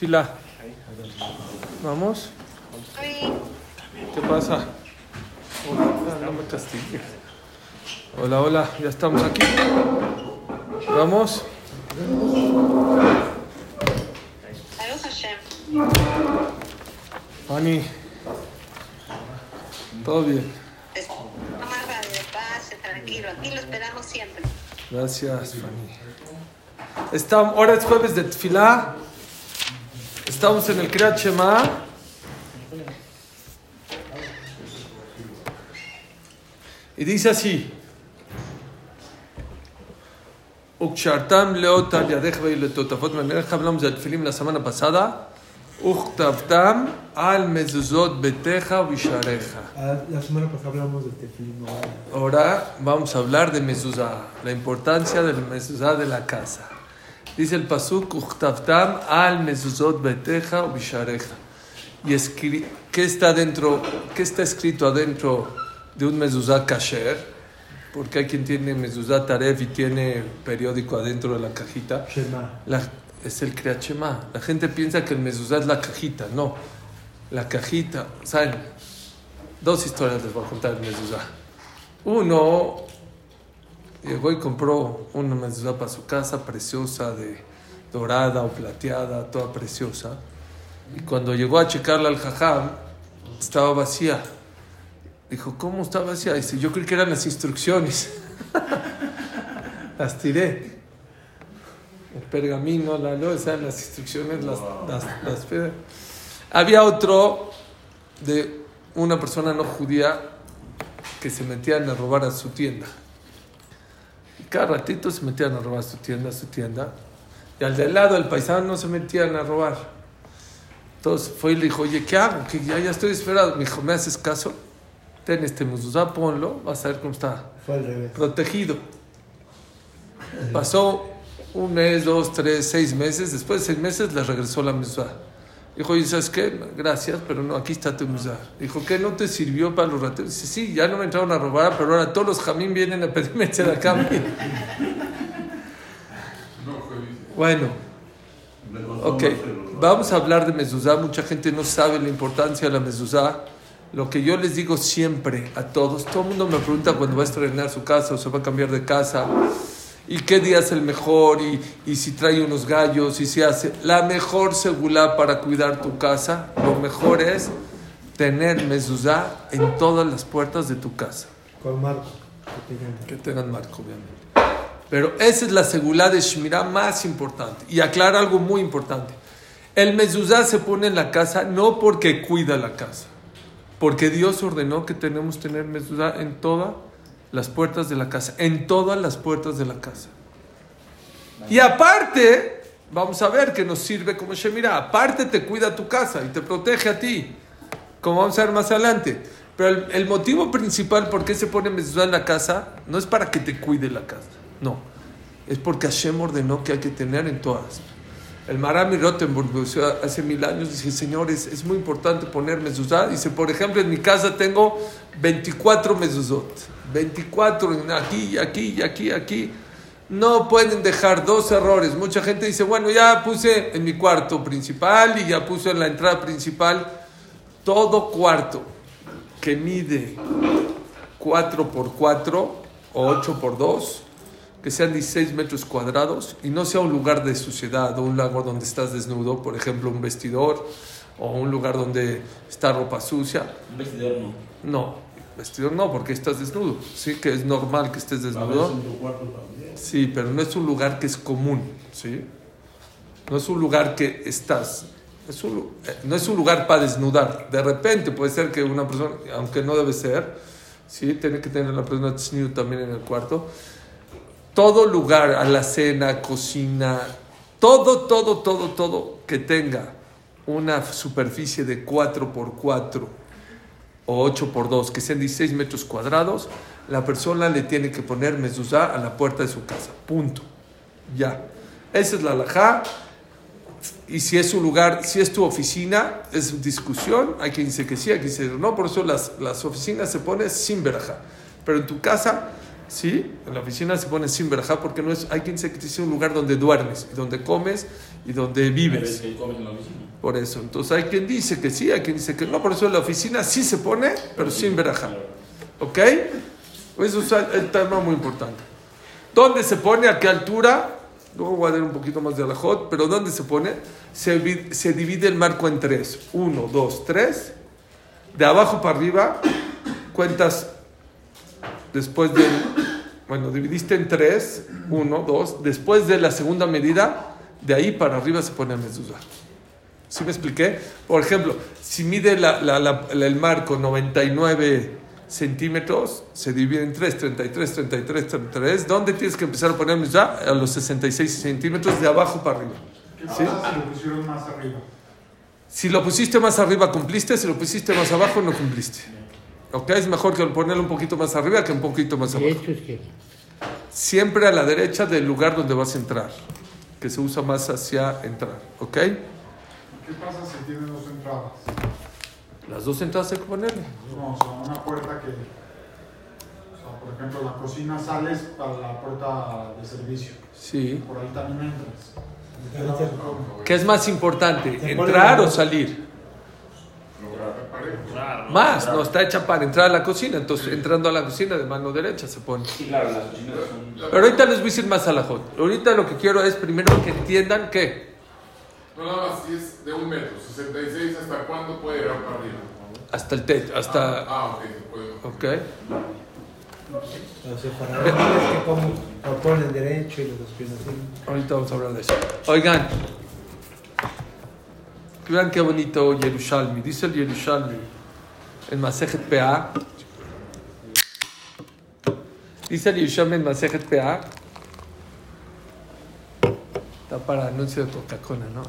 Fila. ¿Vamos? ¿Qué pasa? Hola, no me castigues. Hola, hola, ya estamos aquí. ¿Vamos? Ani. Todo bien. Tranquilo. Aquí lo esperamos siempre. Gracias, Fanny. Estamos, ahora es jueves de Tfilá. Estamos en el Kriyat Shema. Y dice así. Ukshartam leotal yadech ve'iletotafot memelech. Hablamos del Tfilim la semana pasada. Uchtavtam al mezuzot beteja vishareja. Ah, La semana pasada hablamos de tefilín. ¿no? Ahora vamos a hablar de mezuzá, la importancia del mezuzá de la casa. Dice el pasuk, "Uchtavtam al mezuzot beteja o bishareja. Y escri- ¿qué está dentro? ¿Qué está escrito adentro de un mezuzá kasher? Porque hay quien tiene mezuzá taref y tiene periódico adentro de la cajita. Shema. La- es el Kriyat Shema. La gente piensa que el mezuzá es la cajita. No. La cajita, ¿saben? Dos historias les voy a contar del mezuzá. Uno llegó y compró una mezuzá para su casa, preciosa, de dorada o plateada, toda preciosa. Y cuando llegó a checarla al jajam, estaba vacía. Dijo, ¿cómo está vacía? Dice, yo creí que eran las instrucciones. las tiré el pergamino, la losa, las instrucciones, las, las, las pe- Había otro de una persona no judía que se metían a robar a su tienda. Cada ratito se metían a robar su tienda, su tienda. Y al de lado, el paisano, no se metían a robar. Entonces fue y le dijo, oye, ¿qué hago? Que ya, ya estoy esperado. Me dijo, ¿me haces caso? Ten este muzuzá, ponlo, vas a ver cómo está Fue al revés. protegido. Pasó un mes, dos, tres, seis meses. Después de seis meses le regresó la mezuzá. Dijo, ¿y sabes qué? Gracias, pero no, aquí está tu mezuzá. Dijo, ¿qué no te sirvió para los rateros? Dice, sí, ya no me entraron a robar, pero ahora todos los jamín vienen a pedirme de acá. bueno, ok. Vamos a hablar de mezuzá. Mucha gente no sabe la importancia de la mezuzá. Lo que yo les digo siempre a todos, todo el mundo me pregunta cuando va a estrenar su casa o se va a cambiar de casa, y qué día es el mejor, y, y si trae unos gallos, y si hace. La mejor segula para cuidar tu casa, lo mejor es tener mezuzá en todas las puertas de tu casa. Con Marco. que tengan. Que tengan marco, obviamente. Pero esa es la segulá de Shmirá más importante. Y aclara algo muy importante. El mezuzá se pone en la casa no porque cuida la casa, porque Dios ordenó que tenemos tener mezuzá en todas las puertas de la casa, en todas las puertas de la casa. Y aparte, vamos a ver que nos sirve como Shemirá, aparte te cuida tu casa y te protege a ti, como vamos a ver más adelante. Pero el, motivo principal por qué se pone mezuzá en la casa no es para que te cuide la casa, no. Es porque Hashem ordenó que hay que tener en todas. El Marami Rottenburg hace mil años dice, señores, es muy importante poner mezuzá. Dice, por ejemplo, en mi casa tengo 24 mezuzot. 24 en aquí, aquí, aquí, aquí. No pueden dejar dos errores. Mucha gente dice, bueno, ya puse en mi cuarto principal y ya puse en la entrada principal. Todo cuarto que mide 4 por 4 o 8 por 2, que sean 16 metros cuadrados y no sea un lugar de suciedad o un lugar donde estás desnudo, por ejemplo, un vestidor o un lugar donde está ropa sucia. Un vestidor no. No, vestidor no, porque estás desnudo. Sí, que es normal que estés desnudo. Sí, pero no es un lugar que es común, ¿sí? No es un lugar que estás. Es un eh, no es un lugar para desnudar. De repente puede ser que una persona, aunque no debe ser, ¿sí? Tiene que tener la persona desnuda también en el cuarto. Todo lugar, a la cena, cocina, todo, todo, todo, todo que tenga una superficie de 4 por 4 o 8 por 2, que sean 16 metros cuadrados, la persona le tiene que poner mezuzá a la puerta de su casa. Punto. Ya. Esa es la alajá. Y si es un lugar, si es tu oficina, es discusión. Hay quien dice que sí, hay quien dice que no. Por eso las, las oficinas se ponen sin verajá. Pero en tu casa, ¿Sí? En la oficina se pone sin verajá porque no es, hay quien dice que es un lugar donde duermes, donde comes y donde vives. que comes en la oficina. Por eso. Entonces hay quien dice que sí, hay quien dice que no. Por eso la oficina sí se pone, pero sin verajá. ¿Ok? Eso es el tema muy importante. ¿Dónde se pone? ¿A qué altura? Luego voy a dar un poquito más de alajot, pero ¿dónde se pone? Se, vi- se divide el marco en tres. Uno, dos, tres. De abajo para arriba, cuentas después del... Bueno, dividiste en tres. Uno, dos. Después de la segunda medida, de ahí para arriba se pone el mezuzá. ¿Sí me expliqué? Por ejemplo, si mide la- la- la- el marco 99 centímetros, se divide en 3, 33, 33, 33. ¿Dónde tienes que empezar a poner mezuzá? A los 66 centímetros de abajo para arriba. ¿Qué ¿Sí? pasa si lo pusieron más arriba? Si lo pusiste más arriba, cumpliste. Si lo pusiste más abajo, no cumpliste. ¿Ok? Es mejor que ponerlo un poquito más arriba que un poquito más abajo. Siempre a la derecha del lugar donde vas a entrar. Que se usa más hacia entrar. ¿Ok? ¿Qué pasa si tiene dos entradas? Las dos entradas hay que ponerle. No, o sea, una puerta que, o sea, por ejemplo, la cocina sales para la puerta de servicio. Sí. Por ahí también entras. ¿Qué es más importante? ¿Entrar o salir? Más, no está hecha para entrar a la cocina. Entonces, entrando a la cocina de mano derecha se pone. Sí, claro, las cocinas son. Pero ahorita les voy a decir más a la J. Ahorita lo que quiero es primero que entiendan que No, nada más, si es de un metro, 66, ¿hasta cuándo puede llegar para arriba? hasta el techo, hasta. Ah, ok, se puede. ¿Ok? Los separadores que como, lo ponen derecho y los dos pies así. Ahorita vamos a hablar de eso. Oigan, vean qué bonito Yerushalmi. Dice el Yerushalmi en Masejet PA. Dice el Yerushalmi en Masejet PA. Está para anuncio de Coca-Cola, ¿no?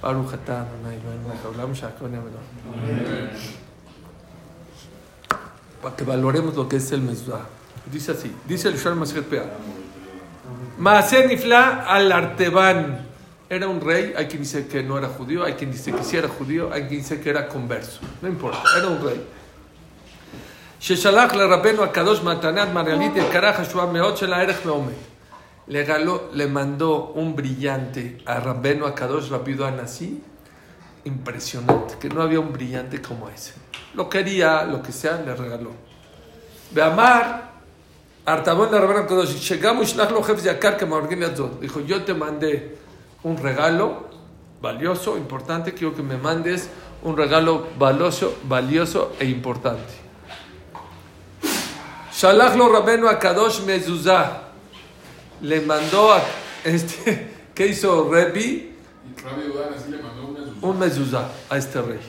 Baruch Hatán, hablamos Para que valoremos lo que es el mezuzá. Dice así, dice el shalom Sharm Pea. Maaser Nifla al Arteban. Era un rey, hay quien dice que no era judío, hay quien dice que sí era judío, hay quien dice que era converso. No importa, era un rey. Sheshalach le rabeno a Kadosh Matanat Maralit el Karaj Meot Shela Erech Meomet. Le, galó- le mandó un brillante a Rabbeno Akadosh Rabido Anasí, impresionante, que no había un brillante como ese. Lo quería, lo que sea, le regaló. Beamar, Artabón le Rabbeno Akadosh, llegamos Jefes Yakar que Maorgin Azot. Dijo, yo te mandé un regalo valioso, importante, quiero que me mandes un regalo valioso, valioso e importante. Shalach lo Rabbenu Akadosh Mezuzah. Le mandó a este, ¿qué hizo Rebi? Le mandó un mezuzá. Un mezuzá a este rey.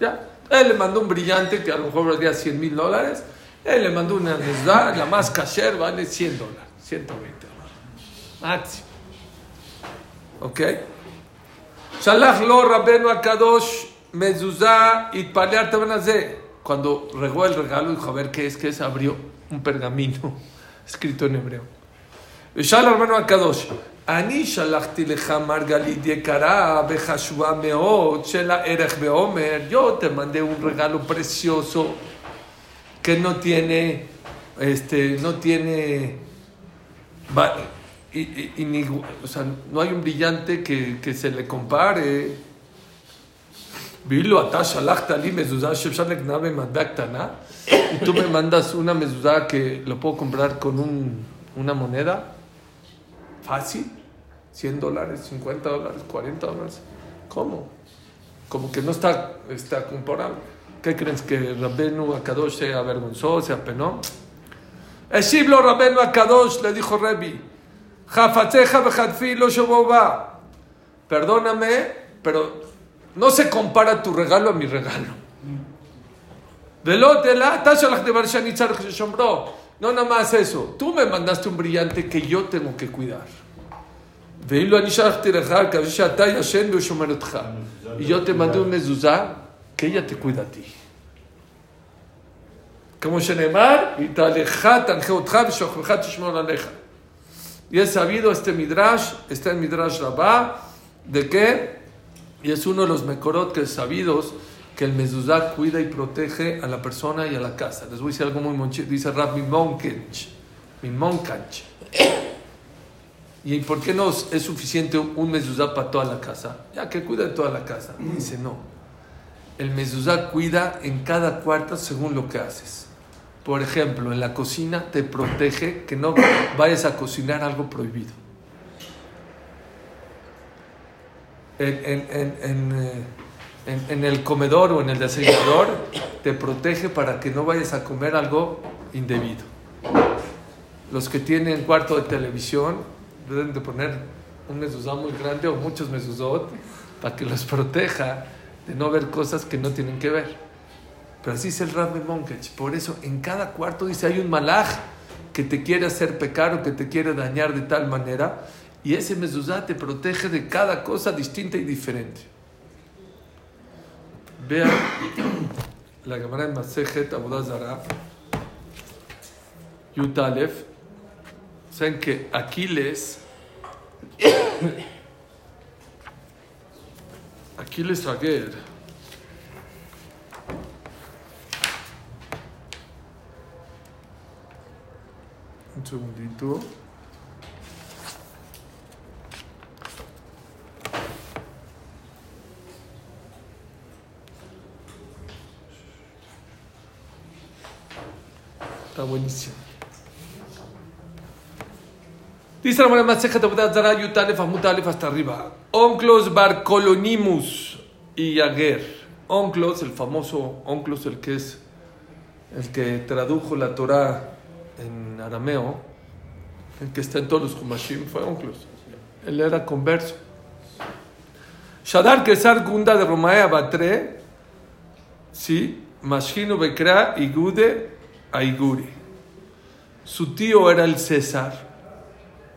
Ya, él le mandó un brillante que a lo mejor valía 100 mil dólares. Él le mandó una mezuzá, la más kasher vale 100 dólares, 120 dólares. Máximo. ¿Ok? Shalach lo Rabbenu Akadosh mezuzá y palear Cuando regó el regalo, dijo, a ver qué es, qué es, abrió un pergamino escrito en hebreo. ושאל רבנו הקדוש, אני שלחתי לך מרגלית יקרה וחשובה מאוד של הערך ועומר, yo te mandé un regalo precioso que no tiene, este, no tiene, va- y- y- inigu- o sea, no hay un brillante que, que se le compare. ואילו אתה שלחת לי מזוזה שאפשר לקנה במטבע קטנה, y tú me mandas una mezuzá que lo puedo comprar con un- una moneda fácil, 100 dólares, 50 dólares, 40 dólares. ¿Cómo? Como que no está, está comparable. ¿Qué crees que Rabenu Akadosh se avergonzó, se apenó? Eshiblo Rabenu Akadosh le dijo Rebi, Jafateja bejadfi lo shoboba. Perdóname, pero no se compara tu regalo a mi regalo. Velotela, tashalach de Barshani tzarech sheshomro. No, nada más eso. Tú me mandaste un brillante que yo tengo que cuidar. Y yo te mandé un mezuzá que ella te cuida a ti. Como Shenemar, y es sabido este Midrash, está en Midrash Rabá, de que, y es uno de los Mekorot que es sabidos, que el mezuzá cuida y protege a la persona y a la casa. Les voy a decir algo muy monchi, dice Rabbi Monkench. min moncanch. ¿Y por qué no es suficiente un mezuzá para toda la casa? Ya que cuida de toda la casa. Dice, no. El mezuzá cuida en cada cuarto según lo que haces. Por ejemplo, en la cocina te protege que no vayas a cocinar algo prohibido. En, en- en- en, eh, en- en el comedor o en el desayunador te protege para que no vayas a comer algo indebido. Los que tienen cuarto de televisión deben de poner un mezuzá muy grande o muchos mezuzot para que los proteja de no ver cosas que no tienen que ver. Pero así es el Rab Monkech. Por eso en cada cuarto dice hay un malaj que te quiere hacer pecar o que te quiere dañar de tal manera. Y ese mezuzá te protege de cada cosa distinta y diferente. Vean la Gemara de Masejet Abodazara, Yutalef. Saben que Aquiles, Aquiles Aguer, un segundito. Está buenísimo. Dice la Abodazara, Yutalef Amutalef hasta arriba. Onclos Barcolonimus y Yaguer. Onclos, el famoso Onclos, el que es el que tradujo la Torah en arameo, el que está en todos los Humashim, fue Onclos. Él era converso. Shadar Kesar Gunda de Romaea Batre, sí, Mashino Bekra Igude Aiguri. Su tío era el César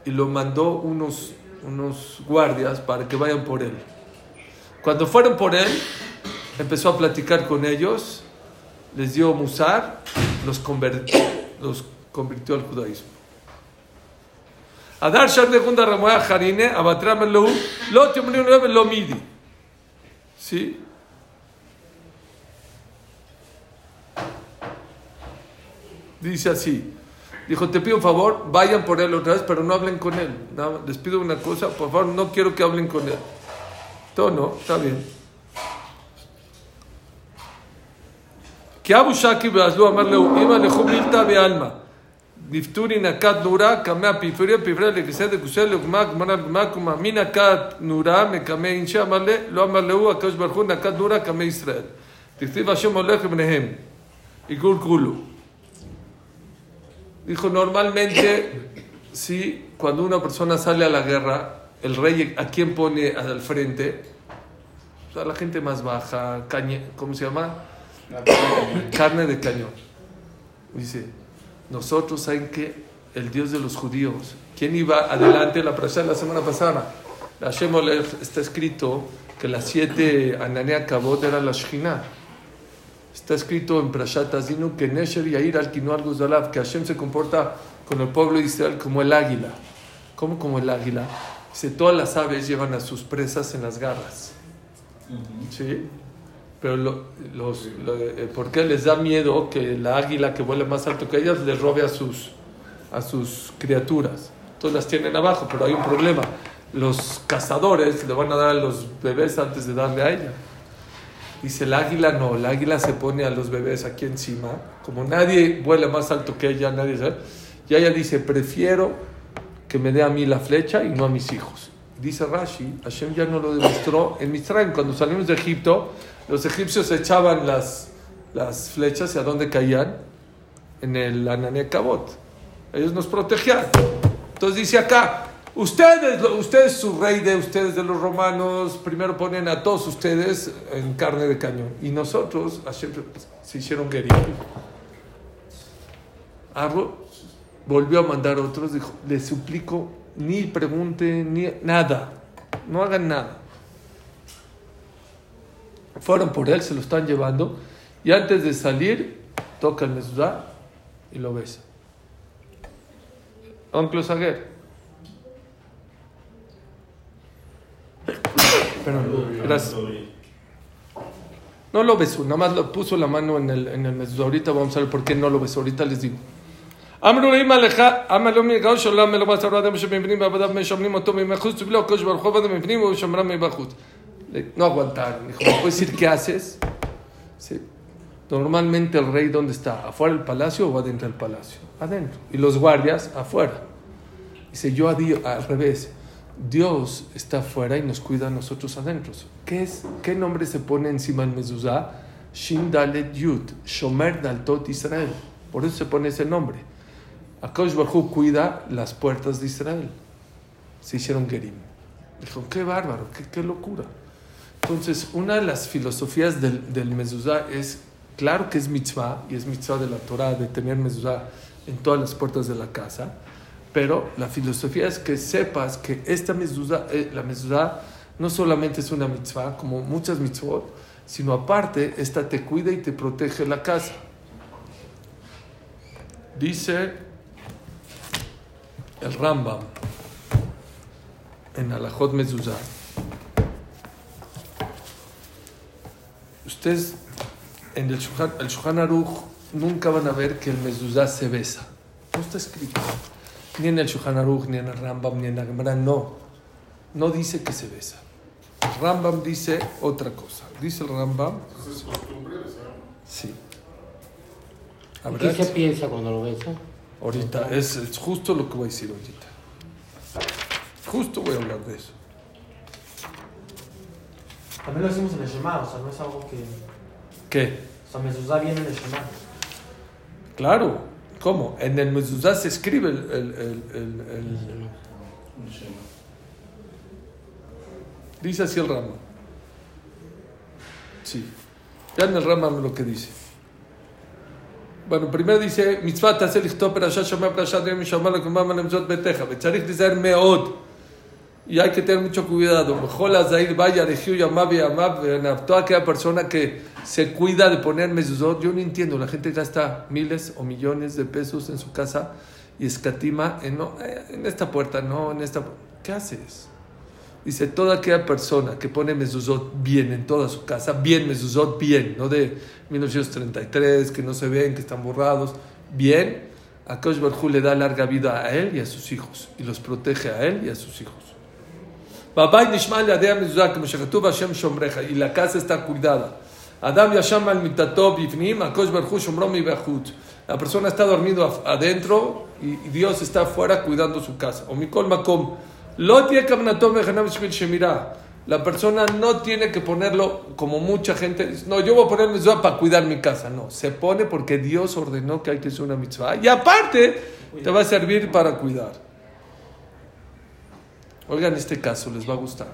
y lo mandó unos, unos guardias para que vayan por él. Cuando fueron por él, empezó a platicar con ellos, les dio musar, los convirtió, los convirtió al judaísmo. Adar Jarine. ¿Sí? Dice así. Dijo, te pido un favor, vayan por él otra vez, pero no hablen con él. Nada, les pido una cosa, por favor, no quiero que hablen con él. Todo no, está bien. Que Abu Shaki Beazlu amarle Ima le Milta be alma. Nifturi nakat nura, kamea pifuria, pifra le kised de kusel, ukmak, manak, makuma, minakat nura, me kame insha amarle, lo amarle u, akash barhu, nakat nura, kame Israel. Tichtiv Hashem olech bnehem. Y kul kulu. Dijo, normalmente, sí, cuando una persona sale a la guerra, el rey a quién pone al frente, o sea, la gente más baja, cañe, ¿cómo se llama? Carne de cañón. Dice, nosotros saben que el Dios de los judíos, ¿quién iba adelante? La presa la semana pasada, la Hashem Olech, está escrito que las siete Ananea Kabot eran la Shekhinah. Está escrito en Prashat Azinu que Nesher Yair al Guzalav, que Hashem se comporta con el pueblo de Israel como el águila. ¿Cómo como el águila? Dice, todas las aves llevan a sus presas en las garras. ¿Sí? Pero lo- los, lo- eh, ¿por qué les da miedo que la águila que vuela más alto que ellas les robe a sus, a sus criaturas? Entonces las tienen abajo, pero hay un problema. Los cazadores le van a dar a los bebés antes de darle a ella. Dice el águila no, el águila se pone a los bebés aquí encima. Como nadie vuela más alto que ella, nadie sabe. Y ella dice, prefiero que me dé a mí la flecha y no a mis hijos. Dice Rashi, Hashem ya no lo demostró en Mitzrayim. Cuando salimos de Egipto, los egipcios echaban las, las flechas y a dónde caían? En el Ananea Cabot. Ellos nos protegían. Entonces dice acá, ustedes, ustedes su rey de ustedes de los romanos, primero ponen a todos ustedes en carne de cañón. Y nosotros, Hashem, se hicieron guerilleros. Arro volvió a mandar otros, dijo, les suplico, ni pregunten, ni nada, no hagan nada. Fueron por él, se lo están llevando, y antes de salir, toca el mesudá y lo besa. Oncle Saguer. Perdón, gracias. No lo besó, nada más lo puso la mano en el, en el mesudá. Ahorita vamos a ver por qué no lo besó, ahorita les digo. אמרו לאמא לך, אמר לו מגאו שעולם מלא בשר אדם שבפנים ועבדיו משמרים אותו מבחוץ ובלא הקדוש ברוך הוא עבדיו מבפנים ושמרם מבחוץ. No aguantaron. Dijo, ¿me puedes decir qué haces? Sí. Normalmente el rey, ¿dónde está? ¿Afuera del palacio o adentro del palacio? Adentro. Y los guardias, afuera. Dice, yo a Dios, al revés. Dios está afuera y nos cuida a nosotros adentro. ¿Qué, es, ¿Qué nombre se pone encima del mezuzá? Shin Dalet Yud, Shomer Daltot Israel. Por eso se pone ese nombre. Akash Barhu cuida las puertas de Israel. Se hicieron Gerim. Dijo, qué bárbaro, qué, qué locura. Entonces, una de las filosofías del, del mezuzá es, claro que es mitzvah, y es mitzvah de la Torah de tener mezuzá en todas las puertas de la casa, pero la filosofía es que sepas que esta mezuzá, eh, la mezuzá no solamente es una mitzvah, como muchas mitzvot, sino aparte, esta te cuida y te protege la casa. Dice el Rambam en Alajot Mezuzah. Ustedes en el Shulchan, el Aruch nunca van a ver que el Mezuzah se besa. No está escrito. Ni en el Shulchan Aruch, ni en el Rambam, ni en la Gemara, no. No dice que se besa. El Rambam dice otra cosa. Dice el Rambam, es costumbre besar. sí. ¿Qué ¿Habrá- se piensa cuando lo besa? Ahorita, es, es justo lo que voy a decir ahorita. Justo voy a hablar de eso. También lo decimos en el Shema, o sea, no es algo que. ¿Qué? O sea, Mezuzá viene en el Shema. Claro. ¿Cómo? En el mezuzá se escribe el... el, el, el- el- dice así el Rama. Sí. Ya en el Rama lo que dice. Bueno, primero dice, מצוות תעשה לכתוב פרשה שומע פרשת יום משמר לקומם על המצוות ביתך, וצריך להיזהר מאוד. Y hay que tener mucho cuidado. Mejor vaya, Venab. Toda aquella persona que se cuida de poner mezuzot, yo no entiendo. La gente gasta miles o millones de pesos en su casa y escatima en, no, eh, en esta puerta, no en esta. ¿Qué haces? Dice, toda aquella persona que pone mezuzot bien en toda su casa, bien mezuzot, bien, no de 1933, que no se ven, que están borrados, bien, a Kosh le da larga vida a él y a sus hijos, y los protege a él y a sus hijos. Hashem y la casa está cuidada. Adam La persona está dormido adentro y Dios está afuera cuidando su casa. O La persona no tiene que ponerlo como mucha gente. Dice, no, yo voy a poner mitzvah para cuidar mi casa. No, se pone porque Dios ordenó que hay que hacer una mitzvah. Y aparte, te va a servir para cuidar. Oigan este caso, les va a gustar.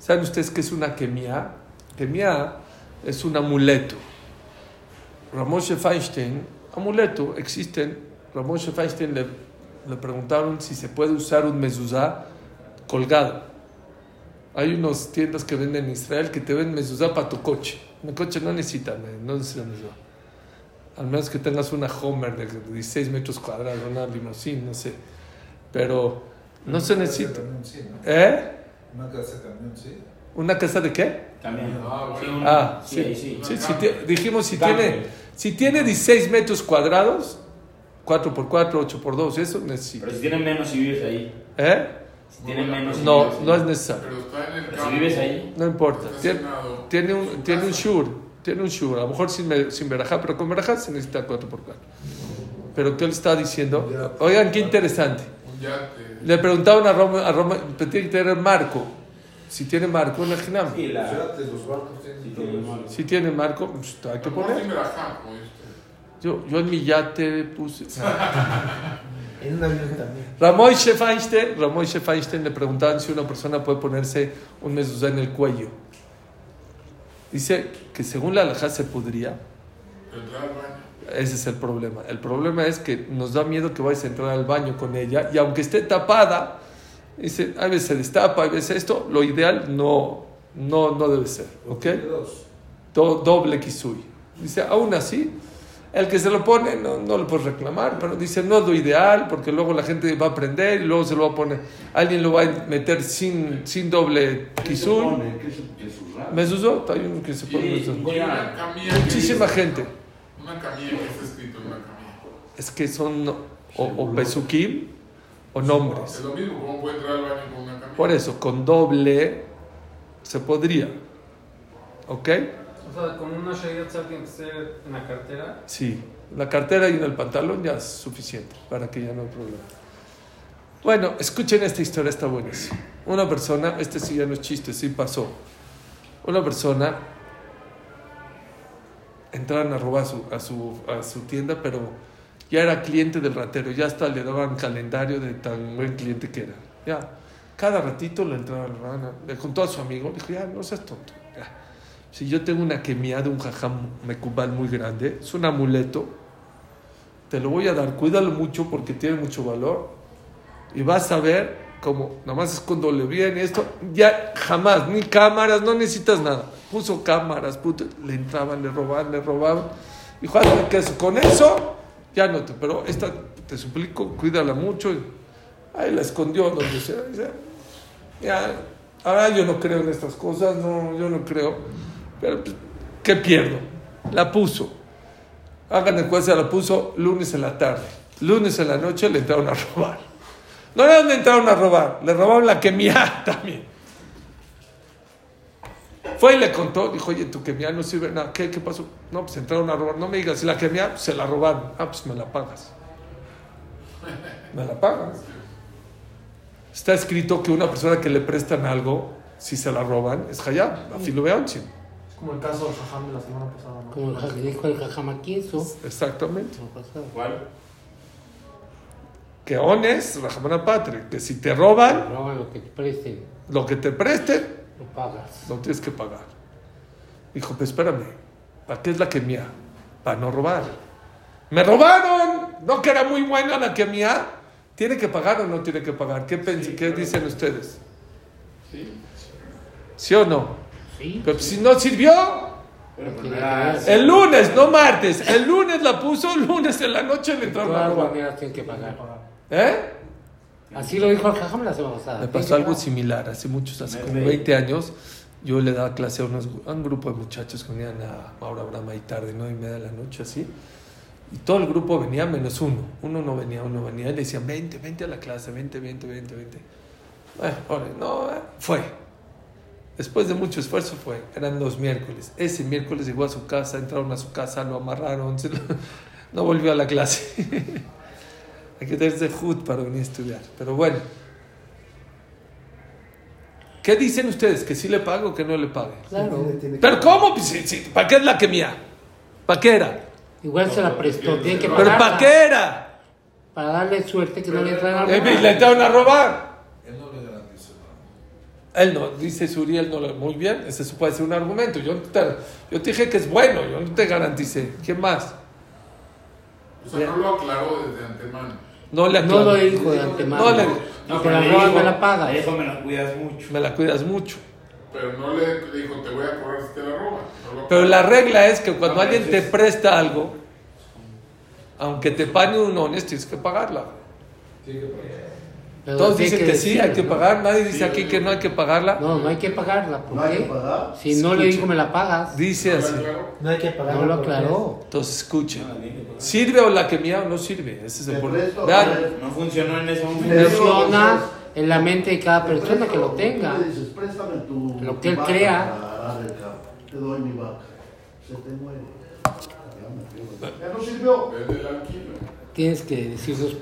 ¿Saben ustedes qué es una kemia? Kemia es un amuleto. Ramoshe Feinstein, amuleto, existen. Ramoshe Feinstein le, le preguntaron si se puede usar un mezuzá colgado. Hay unas tiendas que venden en Israel que te venden mezuzá para tu coche. Mi coche no necesita, no necesita mezuzá. Al menos que tengas una Homer de 16 metros cuadrados, una limusina, no sé. Pero no se necesita. ¿Eh? Una casa de camión, sí. ¿Una casa de qué? También. Ah, Sí, Ah, sí, sí. ahí sí. Sí, si ti- dijimos si Cambio. tiene, si tiene 16 metros cuadrados, 4x4, 8x2, eso necesita. Pero si tienen menos si vives ahí. ¿Eh? Si tienen menos si No, vives ahí. no es necesario. Pero está en el campo. si vives ahí. No importa. Tiene, tiene un, tiene un shur. Tiene un shur. A lo mejor sin, sin verajá, pero con verajá se necesita 4x4. Pero ¿qué le está diciendo? Oigan, qué interesante. Yate. Le preguntaban a Roma, a Roma tiene que tener marco. Si tiene marco, en la. Sí. Si tiene marco, pues hay que poner. Yo, yo en mi yate puse. En un avión también. Ramoy Feinstein, Ramoy Feinstein le preguntaban si una persona puede ponerse un mezuzá en el cuello. Dice que según la alajá se podría. Ese es el problema. El problema es que nos da miedo que vayas a entrar al baño con ella y aunque esté tapada, dice, a veces se destapa, a veces esto, lo ideal no, no, no debe ser. ¿Ok? Do- doble kisui. Dice, aún así, el que se lo pone no, no lo puedes reclamar, pero dice, no es lo ideal, porque luego la gente va a aprender y luego se lo va a poner, alguien lo va a meter sin, sin doble kisui. Mezuzot, hay uno que se pone Muchísima gente. Una camilla que está escrito en una camilla. Es que son, o, o pesukim o nombres. Es lo mismo, ¿cómo puede entrar al baño con una camisa? Por eso, con doble se podría. ¿Ok? O sea, con una Shayat tiene que ser en la cartera. Sí. La cartera y en el pantalón ya es suficiente para que ya no hay problema. Bueno, escuchen esta historia, está buenísima. Una persona, este sí ya no es chiste, sí pasó. Una persona entraron a robar a su, a su, a su tienda, pero ya era cliente del ratero, ya hasta le daban calendario de tan buen cliente que era. Ya, cada ratito le entraba la rana, le contó a su amigo, dijo, ya, no seas tonto. ya. Si yo tengo una quemia de un jajam mecubal muy grande, es un amuleto, te lo voy a dar, cuídalo mucho porque tiene mucho valor y vas a ver como, nomás es cuando le viene esto, ya jamás, ni cámaras, no necesitas nada. Puso cámaras, puto, le entraban, le robaban, le robaban. Dijo, hazme que eso, con eso, ya no te, pero esta, te suplico, cuídala mucho. Y ahí la escondió donde sea. Ya, ahora yo no creo en estas cosas, no, yo no creo. Pero, pues, ¿qué pierdo? La puso. Hagan el cuenta, la puso lunes en la tarde. Lunes en la noche le entraron a robar. No era donde entraron a robar, le robaron la quemia también. Fue y le contó, dijo, oye, tu quemia no sirve de nada. ¿Qué, ¿Qué pasó? No, pues entraron a robar. No me digas, si la quemia se la robaron. Ah, pues me la pagas. Me la pagas. Está escrito que una persona que le prestan algo, si se la roban, es hayab. Así lo vean, sí. Es como el caso de Jajam de la semana pasada, ¿no? Como el dijo el jajam aquí, eso. Exactamente. ¿Cuál? Que ones, Rahamana Patria, que si te roban, Roban lo que te presten, lo que te presten, lo pagas. lo tienes que pagar. Dijo, pues espérame, ¿para qué es la que mía? Para no robar. ¡Me robaron! ¿No que era muy buena la que mía? ¿Tiene que pagar o no tiene que pagar? ¿Qué, pens- ¿qué dicen ustedes? ¿Sí o no? Sí. Pero si no sirvió, pues Tiene el lunes, no martes. El lunes la puso, el lunes en la noche le De entraron a todas robar. maneras tienes que pagar. ¿Eh? Así lo dijo el jajam la semana pasada. Me pasó algo similar, hace muchos, hace Me como reí. 20 años, yo le daba clase a, unos, a un grupo de muchachos que venían a Maura Brama y tarde, nueve y media de la noche, así, y todo el grupo venía menos uno, uno no venía, uno venía, y le decían, vente, vente a la clase, vente, vente, vente, vente. Bueno, órale, no, eh, fue. Después de mucho esfuerzo fue, eran los miércoles. Ese miércoles llegó a su casa, entraron a su casa, lo amarraron, lo- no volvió a la clase. Hay que tenerse hood para venir a estudiar. Pero bueno. ¿Qué dicen ustedes? ¿Que sí le pago o que no le pague? Claro. ¿Pero cómo? Pues, ¿Para qué es la que mía? ¿Para qué era? Igual se la prestó, tiene que ¿Pero pagar. para qué era? Para darle suerte que no le entran a Eh, robar. Le entraron a robar. Él no le garantizó nada. Él no, dice Suriel, no muy bien, ese puede ser un argumento. Yo te, yo te dije que es bueno, yo no te garanticé. ¿Quién más? O sea, no lo aclaró desde antemano. No le No lo aclaro. dijo de antemano. No le- No, te la me la pagas. le dijo, me la cuidas mucho. Me la cuidas mucho. Pero no le dijo, te voy a cobrar si te la. No lo Pero la regla es que cuando alguien te presta algo, aunque te pague un honest, tienes que pagarla. Tiene que pagar. Pero Todos dicen que sí, decir, hay que ¿no? pagar. Nadie dice aquí que no hay que pagarla. No, no hay que pagarla. ¿Por No hay qué? que pagar. Si no le dijo, me la pagas. Dice ¿No así. No hay que pagar. No lo aclaró. Entonces escuchen. ¿Sirve o la que mía o no sirve? Ese es el problema. No funcionó en ese momento. Funciona en la mente de cada persona que lo tenga. le dices, préstame tu, Lo que tu él vaca crea. Te doy mi vaca. Se te muere. Ya me pierdo. Ya no sirvió. Tienes que decirnos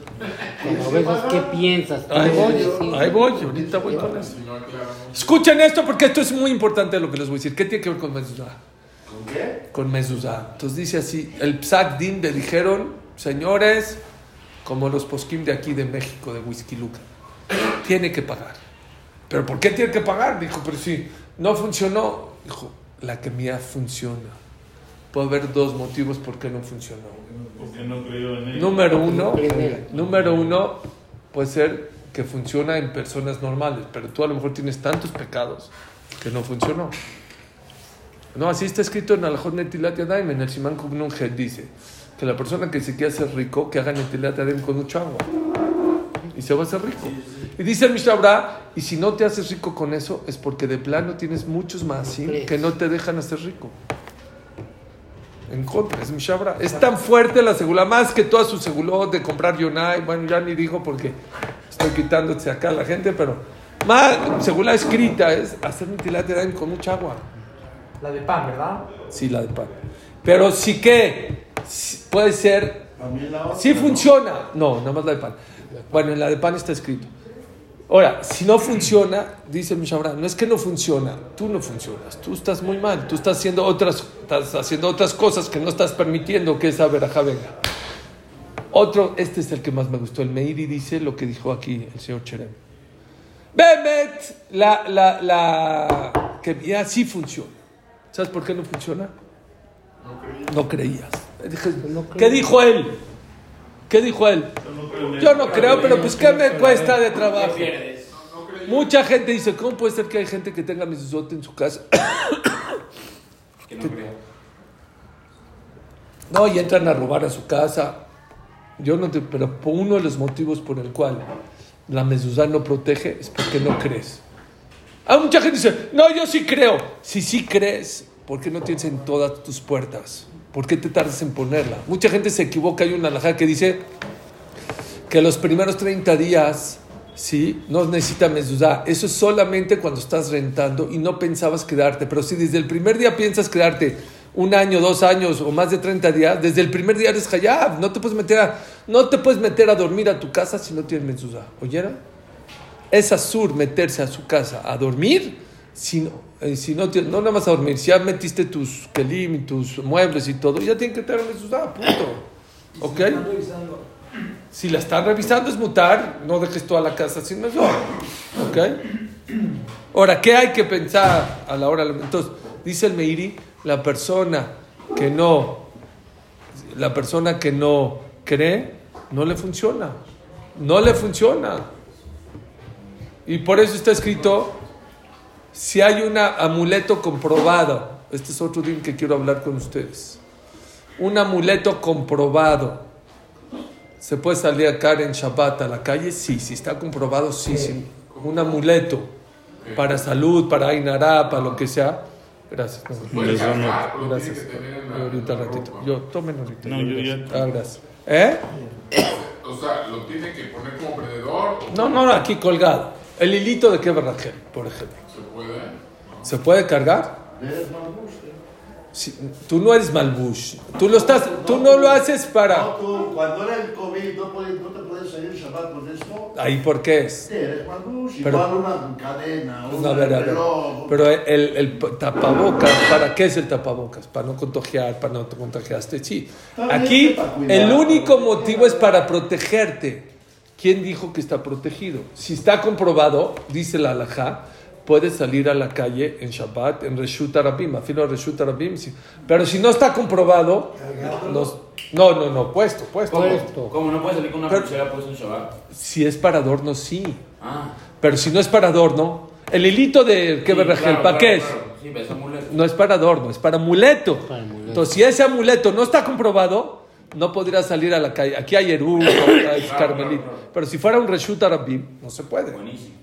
cuando veas qué piensas. ahí voy, decir. ahí voy, ahorita voy con eso. Escuchen esto porque esto es muy importante lo que les voy a decir. ¿Qué tiene que ver con mezuzá? ¿Con qué? Con mezuzá. Entonces dice así, el Psak Din le dijeron, señores, como los poskim de aquí de México, de Whisky Luca, tiene que pagar. ¿Pero por qué tiene que pagar? Dijo, pero si no funcionó. Dijo, la que mía funciona. Puede haber dos motivos por qué no funcionó. Porque no creo en él. Número uno, número uno puede ser que funciona en personas normales, pero tú a lo mejor tienes tantos pecados que no funcionó. No, así está escrito en Alajot Netilat Yadayim, en el Siman Kugnun Het dice que la persona que se quiere hacer rico, que haga Netilat Yadayim con mucha agua y se va a hacer rico. Y dice el Mishnah Berurah, y si no te haces rico con eso, es porque de plano tienes muchos más ¿sí? que no te dejan hacer rico. En contra, es Mishabra. Es tan fuerte la segula, más que toda su segulot de comprar Yonai. Bueno, ya ni digo porque estoy quitándose acá a la gente, pero más segula escrita es hacer mitilat de con mucha agua. La de pan, ¿verdad? Sí, la de pan. Pero sí que puede ser. También la otra. Sí ¿no? funciona. No, nada más la de pan. Bueno, en la de pan está escrito. Ahora, si no funciona, dice Mishabra, no es que no funciona, tú no funcionas, tú estás muy mal, tú estás haciendo otras, estás haciendo otras cosas que no estás permitiendo que esa verajá venga. Otro, este es el que más me gustó, el Meiri dice lo que dijo aquí el señor Cherem. Bemet, la, la, la, que ya sí funciona. ¿Sabes por qué no funciona? No creías. Dije, ¿Qué dijo él? ¿Qué dijo él? Yo no creo, pero pues ¿qué me cuesta de trabajo? Mucha gente dice, ¿cómo puede ser que hay gente que tenga mezuzot en su casa? Que no creo. No, y entran a robar a su casa. Yo no te, pero uno de los motivos por el cual la mezuzá no protege es porque no crees. Hay mucha gente dice, no, yo sí creo. Si sí crees, ¿por qué no tienes en todas tus puertas? ¿Por qué te tardas en ponerla? Mucha gente se equivoca. Hay una alajá que dice que los primeros 30 días, sí, no necesita mezuzá. Eso es solamente cuando estás rentando y no pensabas quedarte. Pero si desde el primer día piensas quedarte un año, dos años o más de 30 días, desde el primer día eres hayab. No te puedes meter a, no te puedes meter a dormir a tu casa si no tienes mezuzá. ¿Oyeron? Es asur meterse a su casa a dormir si no, eh, si no, tienes- no nada más a dormir. Si ya metiste tus kelim y tus muebles y todo, ya tienen que tener mezuzá, punto. ¿Ok? Si la están revisando es mutar, no dejes toda la casa sin mezuzá. ¿Ok? Ahora, ¿qué hay que pensar a la hora? de- Entonces, dice el Meiri, la persona que no, la persona que no cree, no le funciona. No le funciona. Y por eso está escrito, si hay un amuleto comprobado, este es otro día que quiero hablar con ustedes, un amuleto comprobado, ¿se puede salir acá en Shabbat a la calle? Sí, si está comprobado, sí, sí. Un amuleto para salud, para Ainara, para lo que sea. Gracias. no, gracias. pero Gracias. Ahorita ratito. Yo, tomen ahorita. No, yo ya- Ah, gracias. ¿Eh? O sea, lo tiene que poner como prendedor. No, no, no, aquí colgado. El hilito de quebra Rachel, por ejemplo. Se puede. ¿Se puede cargar? Eres malbus, ¿eh? Tú no eres malbush. Tú, lo estás, tú no lo haces No, para... tú, cuando era el COVID, no, podías- no te puedes salir Shabbat con esto. Ahí, ¿por qué es? Eres malbus, Pero- igual una cadena, un No, a ver, a ver. reloj. Pero el, el tapabocas, ¿para qué es el tapabocas? Para no contagiar, para no te contagiaste. Sí. Aquí el único motivo es para protegerte. ¿Quién dijo que está protegido? Si está comprobado, dice la alajá, puedes salir a la calle en Shabbat, en Reshut Arabim, afilo Reshut Arabim. sí. Pero si no está comprobado, los- no, no, no, puesto, puesto. Puesto. ¿Cómo no puedes salir con una Pero- pulsera puesta en Shabbat? Si es para adorno, sí. Ah. Pero si no es para adorno, el hilito de que Sí, ¿para claro, qué es? claro. Sí, pero es amuleto. No es para adorno, es para amuleto. Para amuleto. Entonces, si ese amuleto no está comprobado, no podrás salir a la calle. Aquí hay Eru, hay Carmelita. Pero si fuera un Reshut Arabim, no se puede. Buenísimo.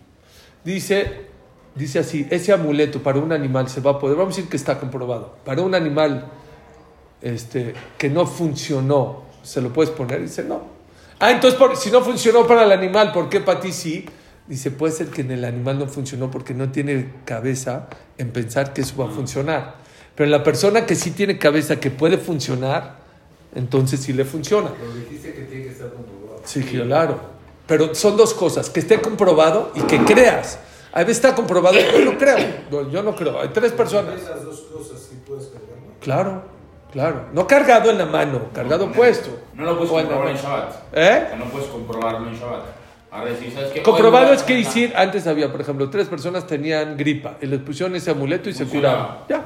Dice, dice así, ese amuleto para un animal se va a poder, vamos a decir que está comprobado, para un animal este, que no funcionó, ¿se lo puedes poner? Dice, no. Ah, entonces por- si no funcionó para el animal, ¿por qué para ti sí? Dice, puede ser que en el animal no funcionó porque no tiene cabeza en pensar que eso va a funcionar. Pero en la persona que sí tiene cabeza, que puede funcionar, entonces sí le funciona. Pero dijiste que tiene que estar comprobado. Sí, claro. Pero son dos cosas, que esté comprobado y que creas. A veces está comprobado, yo no creo. No, yo no creo. Hay tres personas. Esas dos cosas sí puedes cargarlo. Claro, claro. No cargado en la mano, cargado puesto. No lo puedes O comprobar en. Shabbat. ¿Eh? O sea, no puedes comprobarlo en Shabbat. Ahora decir, ¿sabes qué? Comprobado es que decir, antes había, por ejemplo, tres personas tenían gripa y les pusieron ese amuleto y se Funcionaba. curaron. Ya,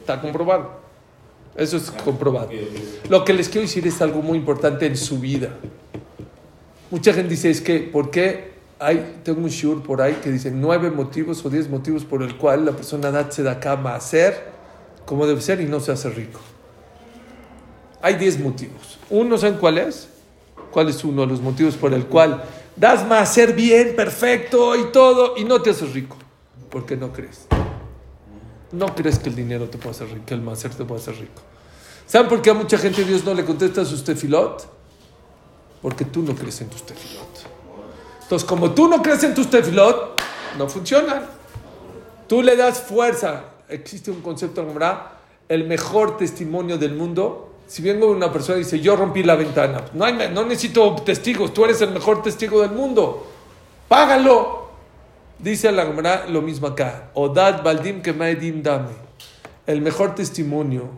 está comprobado. Eso es comprobado. Lo que les quiero decir es algo muy importante en su vida. Mucha gente dice, es que, ¿por qué hay, tengo un shur por ahí que dice nueve motivos o diez motivos por el cual la persona da tzedakah a hacer como debe ser y no se hace rico? Hay diez motivos. Uno, ¿saben cuál es? ¿Cuál es uno de los motivos por el cual das más hacer bien, perfecto y todo y no te haces rico? Porque no crees. No crees que el dinero te puede hacer rico, que el máser te puede hacer rico. ¿Saben por qué a mucha gente Dios no le contesta sus tefilot? Porque tú no crees en tus tefilot. Entonces, como tú no crees en tus tefilot, no funcionan. Tú le das fuerza. Existe un concepto en el mejor testimonio del mundo. Si vengo una persona y dice, yo rompí la ventana, no, hay, no necesito testigos, tú eres el mejor testigo del mundo. Págalo. Dice la Gemara lo mismo acá. Odad baldim que maedim dame. El mejor testimonio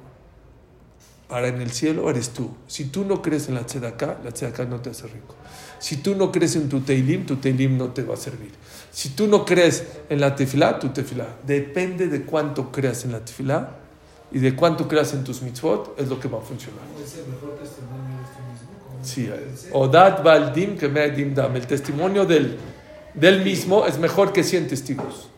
para en el cielo eres tú. Si tú no crees en la tzedakah, la tzedakah no te hace rico. Si tú no crees en tu teilim, tu teilim no te va a servir. Si tú no crees en la tefilá, tu tefilá. Depende de cuánto creas en la tefilá y de cuánto creas en tus mitzvot, es lo que va a funcionar. Es el mejor testimonio de usted mismo. como Sí. Odad Baldim Dam. El testimonio del, del mismo es mejor que 100 testigos.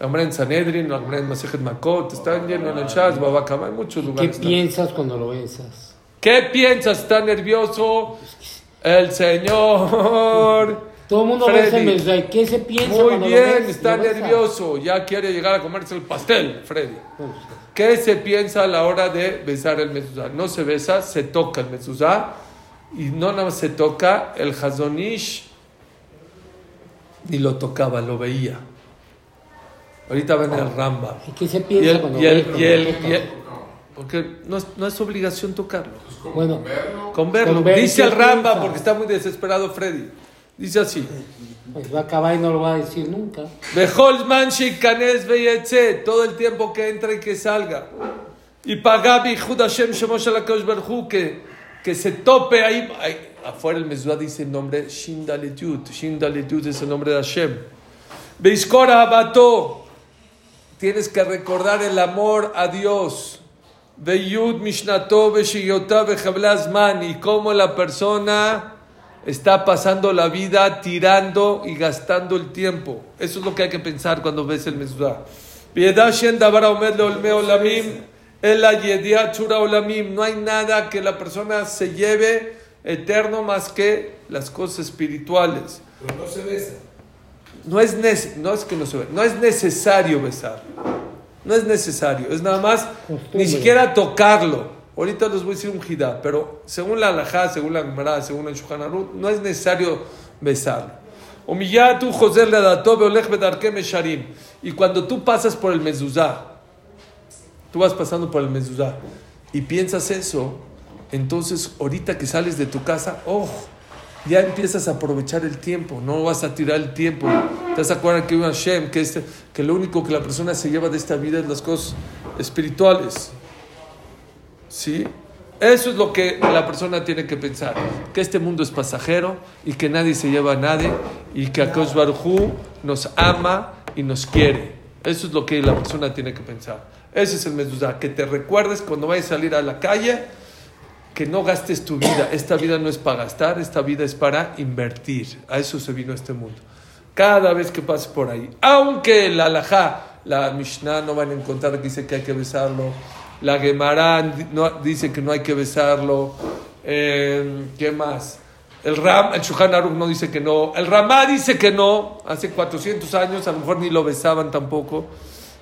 La en Sanedrin, la en Masejet Makot, están llenos en el Shaz, Babakama, hay muchos ¿Qué lugares. piensas cuando lo besas? ¿Qué piensas? ¿Está nervioso? El Señor. Todo el mundo Freddy. besa el mezuzá. ¿Y qué se piensa Muy cuando lo bien, ves? está nervioso. Ya quiere llegar a comerse el pastel, Freddy. Bueno, ¿Qué se piensa a la hora de besar el mezuzá? No se besa, se toca el mezuzá. Y no nada más se toca, el Hazonish ni lo tocaba, lo veía. Ahorita ven el Ramba. ¿Y qué se Y piensa el, cuando y el, ves? y el- porque no es, no es obligación tocarlo. Bueno, Con verlo. Con ver Dice el Ramba, porque está muy desesperado Freddy. Dice así. pues va a acabar y no lo va a decir nunca. Todo el tiempo que entra y que salga. Y pagabi Hashem Shemosh que, que se tope ahí. Afuera el Mezuzá dice el nombre Shindaletud. Shindaletud es el nombre de Hashem. Beiskora Abato, tienes que recordar el amor a Dios. Beyud Mishnato Beshiyotá Bejablazman, y cómo la persona está pasando la vida tirando y gastando el tiempo. Eso es lo que hay que pensar cuando ves el Mezuzá. Piedad Shen Omed Leolme Olamim, Ela Yediat Shura Olamim. No hay nada que la persona se lleve eterno más que las cosas espirituales. Pero no se besa. No es, nece- no es que no se ve, no es necesario besar. No es necesario, es nada más Costumbre. ni siquiera tocarlo. Ahorita les voy a decir un jidá, pero según la alajá, según la Gemara, según el Shulchan no es necesario besarlo. Humillatu José le dató beolech bedarke mesharim. Y cuando tú pasas por el mezuzá, tú vas pasando por el mezuzá y piensas eso, entonces ahorita que sales de tu casa, oh, ya empiezas a aprovechar el tiempo, no vas a tirar el tiempo. Te vas a acordar que hay un Hashem, que, este, que lo único que la persona se lleva de esta vida es las cosas espirituales. ¿Sí? Eso es lo que la persona tiene que pensar, que este mundo es pasajero y que nadie se lleva a nadie y que Akash Baruj nos ama y nos quiere. Eso es lo que la persona tiene que pensar. Ese es el mezuzá, que te recuerdes cuando vayas a salir a la calle, que no gastes tu vida. Esta vida no es para gastar, esta vida es para invertir. A eso se vino este mundo. Cada vez que pases por ahí, aunque la alajá, la Mishnah no van a encontrar que dice que hay que besarlo, la Gemara no, dice que no hay que besarlo, eh, ¿qué más? El Ram, el Shulchan Aruch no dice que no, el Ramá dice que no, hace 400 años a lo mejor ni lo besaban tampoco,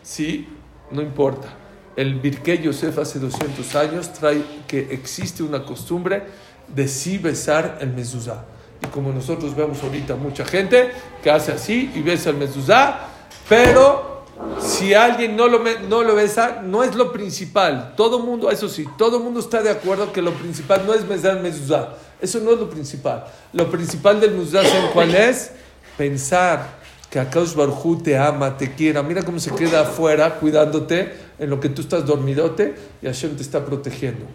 sí, no importa. El Birkei Yosef hace 200 años trae que existe una costumbre de sí besar el mezuzá. Y como nosotros vemos ahorita mucha gente que hace así y besa el mezuzá, pero si alguien no lo, no lo besa, no es lo principal. Todo mundo, eso sí, todo mundo está de acuerdo que lo principal no es besar el mezuzá. Eso no es lo principal. Lo principal del mezuzá, ¿saben cuál es? Pensar que Akash Barjú te ama, te quiera. Mira cómo se queda afuera cuidándote en lo que tú estás dormidote y Hashem te está protegiendo.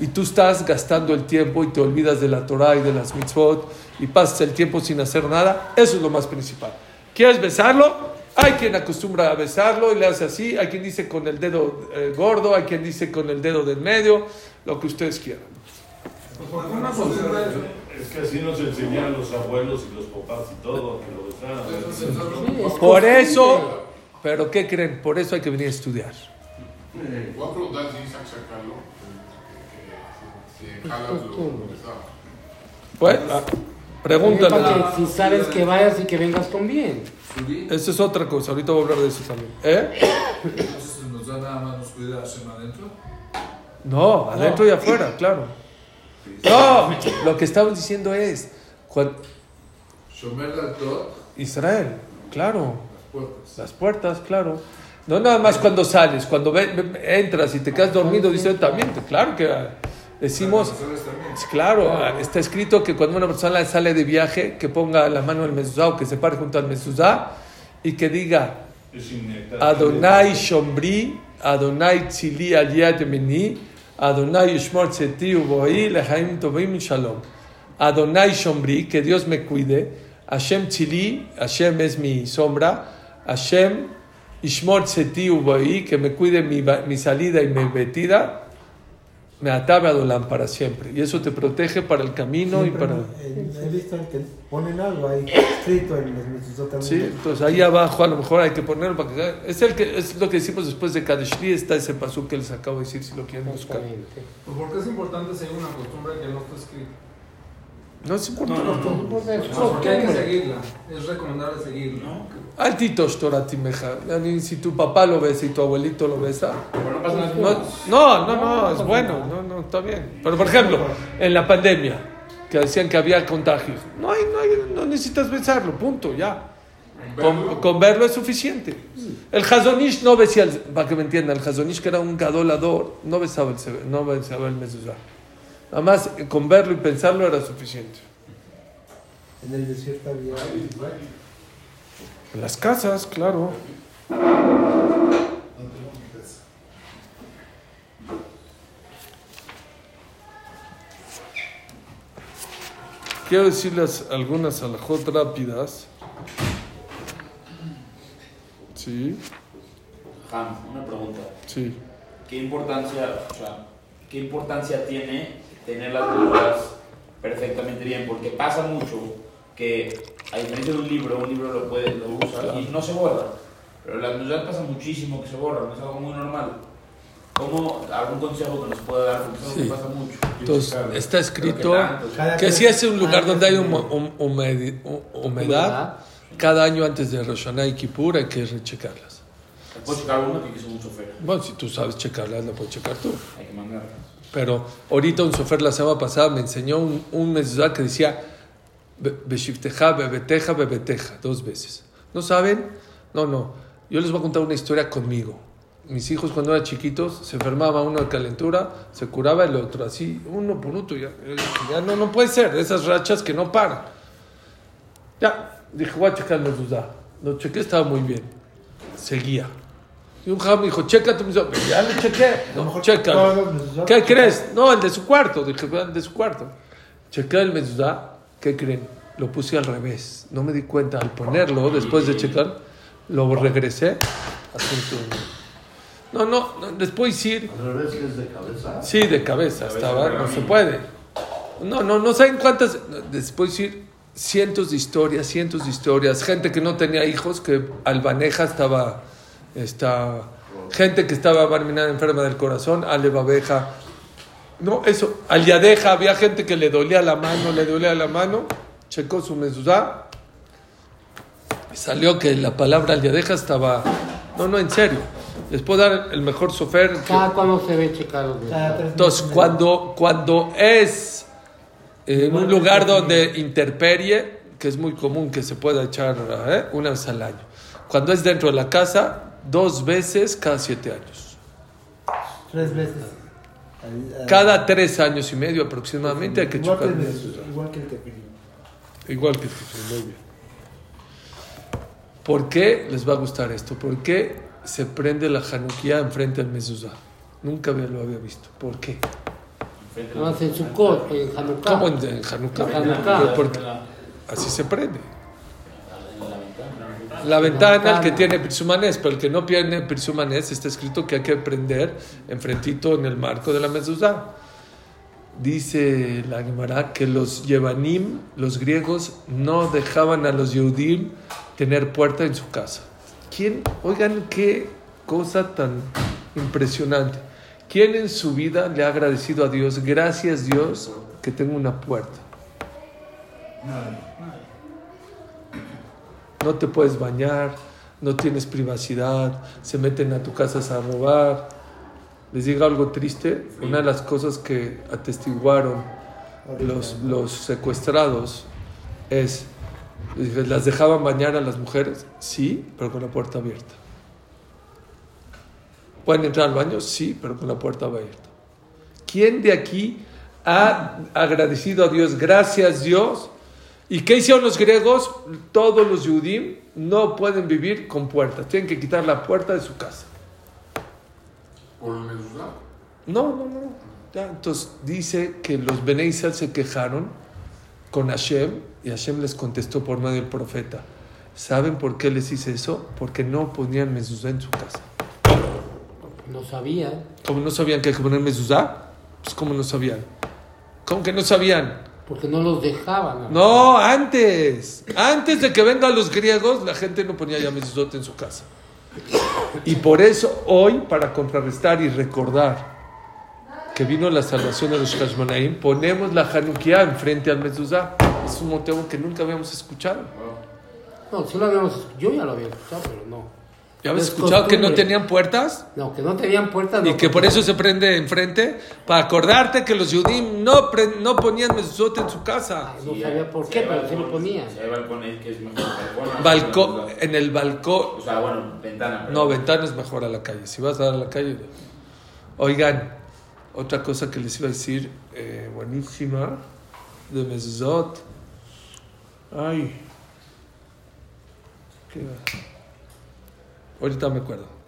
Y tú estás gastando el tiempo y te olvidas de la Torah y de las mitzvot y pasas el tiempo sin hacer nada. Eso es lo más principal. ¿Quieres besarlo? Hay quien acostumbra a besarlo y le hace así. Hay quien dice con el dedo eh, gordo, hay quien dice con el dedo del medio, lo que ustedes quieran. Es que así nos enseñaron los abuelos y los papás y todo, que lo Por eso, pero ¿qué creen? Por eso hay que venir a estudiar. Voy a preguntar si Isaac sacarlo. Si jalas lo. Pues, ah, pregúntale. Para que si sabes que vayas y que vengas con bien. Eso es otra cosa. Ahorita voy a hablar de eso también. ¿Eh? Entonces nos da nada más nos cuida Hashem adentro. No, adentro y afuera, claro. No, lo que estamos diciendo es cuan- Shomer Latot, Israel, claro. puertas. Las puertas, claro. No nada más cuando sales, cuando ve- ve- entras y te quedas dormido, dice también, claro que ah, decimos, Las claro, ah, está escrito que cuando una persona sale de viaje, que ponga la mano en el mezuzá o que se pare junto al mezuzá y que diga. Adonai Shombri, Adonai Tzili al Yad Mini, Adonai Yishmor Tzeti Uboí, Lehaim Tovim Shalom. Adonai Shombri, que Dios me cuide, Hashem Tzili, Hashem es mi sombra, Hashem Yishmor Tzeti Uboí, que me cuide mi, mi salida y mi metida, me atabe a Dolam para siempre. Y eso te protege para el camino y Siempre para... en- He visto que ponen algo ahí escrito en los también. Sí, entonces ahí abajo a lo mejor hay que ponerlo para que es el que es lo que decimos después de Kadeshli está ese pasú que les acabo de decir si lo quieren buscar. Pues porque es importante seguir una costumbre que no está escrita. No es importante. Pues es No, porque hay que seguirla. Es recomendable seguirla. Altito Toratimeja. Si tu papá lo besa y tu abuelito lo besa. No. No, no, no, no, es bueno, no, no, está bien. Pero por ejemplo, en la pandemia, que decían que había contagio, no hay, no hay, no necesitas besarlo, punto, ya. Con, con verlo es suficiente. El Hazonish no besía, el- para que me entiendan, el Hazonish que era un gadolador, no besaba el, no besaba el mezuzá. Nada más eh, con verlo y pensarlo era suficiente. En el desierto había. En las casas, claro. Quiero decirles algunas alajot rápidas. Sí, Ham, una pregunta. sí. ¿Qué importancia, o sea, qué importancia tiene tener las dudas perfectamente bien? Porque pasa mucho que, a diferencia de un libro, un libro lo puede, lo usa y no se borra. Pero las dudas pasa muchísimo que se borran, es algo muy normal. ¿Cómo, algún consejo que nos pueda dar? Porque es algo Sí. que pasa mucho. Entonces, está escrito que tres- si es un lugar cada donde hay tres hum- meses. hum- humedi- hu- humedad, cada año antes de Rosh Hashanah y Kippur hay que rechecarlas. Puedo checar uno que es un chofer. Bueno, si tú sabes checarlas, la puedes checar tú. Hay que mandar. Pero ahorita un sofer la semana pasada me enseñó un, un que decía "Be- Beshifteja, bebeteja, bebeteja, dos veces. ¿No saben? No, no. Yo les voy a contar una historia conmigo. Mis hijos cuando eran chiquitos se enfermaba uno de calentura, se curaba el otro, así, uno por uno. Ya, ya no, no puede ser, esas rachas que no paran. Ya, dije, voy a checar el. Lo chequé, estaba muy bien. Seguía. Y un jam me dijo, checa tu mezuzá. Ya lo chequé. No, checa. ¿Qué crees? No, el de su cuarto. Dije, el de su cuarto. Chequé el mezuzá. ¿Qué creen? Lo puse al revés. No me di cuenta. Al ponerlo, después de checar, lo regresé. No, no, no, les puedo decir. Al revés que es de cabeza. Sí, de cabeza estaba. No se puede. No, no, no saben cuántas. Les puedo decir cientos de historias, cientos de historias. Gente que no tenía hijos, que Albaneja estaba. Está, gente que estaba barminada enferma del corazón, Alebabeja. No, eso, Aliadeja, había gente que le dolía la mano, le dolía la mano, checó su mezuzá, y salió que la palabra Aliadeja estaba. No, no, en serio. Les puedo dar el mejor sofer. que- Cada cuando se ve tres entonces, cuando, cuando es en un lugar donde interperie, que es muy común que se pueda echar ¿eh? una vez al año. Cuando es dentro de la casa, dos veces cada siete años. Tres veces. Cada tres años y medio aproximadamente hay que igual que chocar. el Igual que el tefilín. Igual que tú, muy bien. ¿Por qué les va a gustar esto? ¿Por qué se prende la Hanukkah enfrente del mezuzá? Nunca había- lo había visto. ¿Por qué? Además en Sukkot, en Hanukkah. ¿Cómo en, en Hanukkah? En Hanukkah. Así se prende. La ventana, el que tiene Pirsumanés, pero el que no tiene Pirsumanés, está escrito que hay que prender enfrentito en el marco de la mezuzá. Dice la Gemara que los Yevanim, los griegos, no dejaban a los Yehudim tener puerta en su casa. ¿Quién? Oigan qué cosa tan impresionante. ¿Quién en su vida le ha agradecido a Dios, gracias Dios, que tengo una puerta? No te puedes bañar, no tienes privacidad, se meten a tu casa a robar. les diga algo triste. Una de las cosas que atestiguaron los, los secuestrados es, ¿las dejaban bañar a las mujeres? Sí, pero con la puerta abierta. ¿Pueden entrar al baño? Sí, pero con la puerta abierta. ¿Quién de aquí ha agradecido a Dios? Gracias Dios. ¿Y qué hicieron los griegos? Todos los judíos no pueden vivir con puertas. Tienen que quitar la puerta de su casa. ¿Por el mezuzá? No, no, no. Ya, entonces dice que los Bene Israel se quejaron con Hashem y Hashem les contestó por medio del profeta. ¿Saben por qué les hice eso? Porque no ponían mezuzá en su casa. No sabía. ¿Cómo no sabían que hay que poner mezuzá? Pues ¿cómo no sabían? ¿Cómo que no sabían? Porque no los dejaban. No, antes. Antes de que vengan los griegos, la gente no ponía ya mezuzot en su casa. Y por eso hoy, para contrarrestar y recordar que vino la salvación de los Hashmonaim, ponemos la Hanukkah enfrente al mezuzá. Es un motivo que nunca habíamos escuchado. No, sí lo habíamos, yo ya lo había escuchado, pero no. ¿Ya habías Es escuchado que no tenían puertas? No, que no tenían puertas. Y no, que por eso se prende enfrente, para acordarte que los judíos no, pre- no ponían mezuzot en su casa. No sabía por qué, pero sí lo ponía. Si hay balcones, que es mejor balcón. Balcón, en el balcón, O sea, bueno, ventana. pero- No, ventana es mejor a la calle. Si vas a dar a la calle. Oigan, otra cosa que les iba a decir, eh, buenísima, de Mezuzot. Ay. ¿Qué va? Ahorita me acuerdo.